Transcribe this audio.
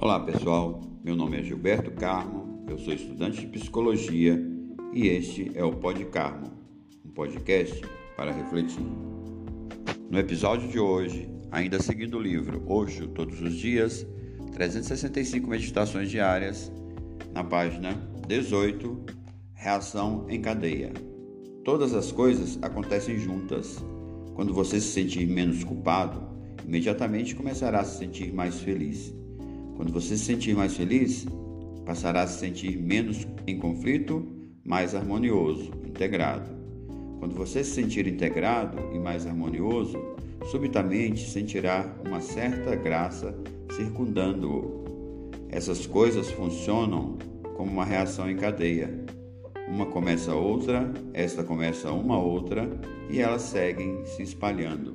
Olá pessoal, meu nome é Gilberto Carmo, eu sou estudante de psicologia e este é o Pod Carmo, um podcast para refletir. No episódio de hoje, ainda seguindo o livro Hoje, Todos os Dias, 365 Meditações Diárias, na página 18, Reação em Cadeia. Todas as coisas acontecem juntas. Quando você se sentir menos culpado, imediatamente começará a se sentir mais feliz. Quando você se sentir mais feliz, passará a se sentir menos em conflito, mais harmonioso, integrado. Quando você se sentir integrado e mais harmonioso, subitamente sentirá uma certa graça circundando-o. Essas coisas funcionam como uma reação em cadeia. Uma começa outra, esta começa uma outra e elas seguem se espalhando.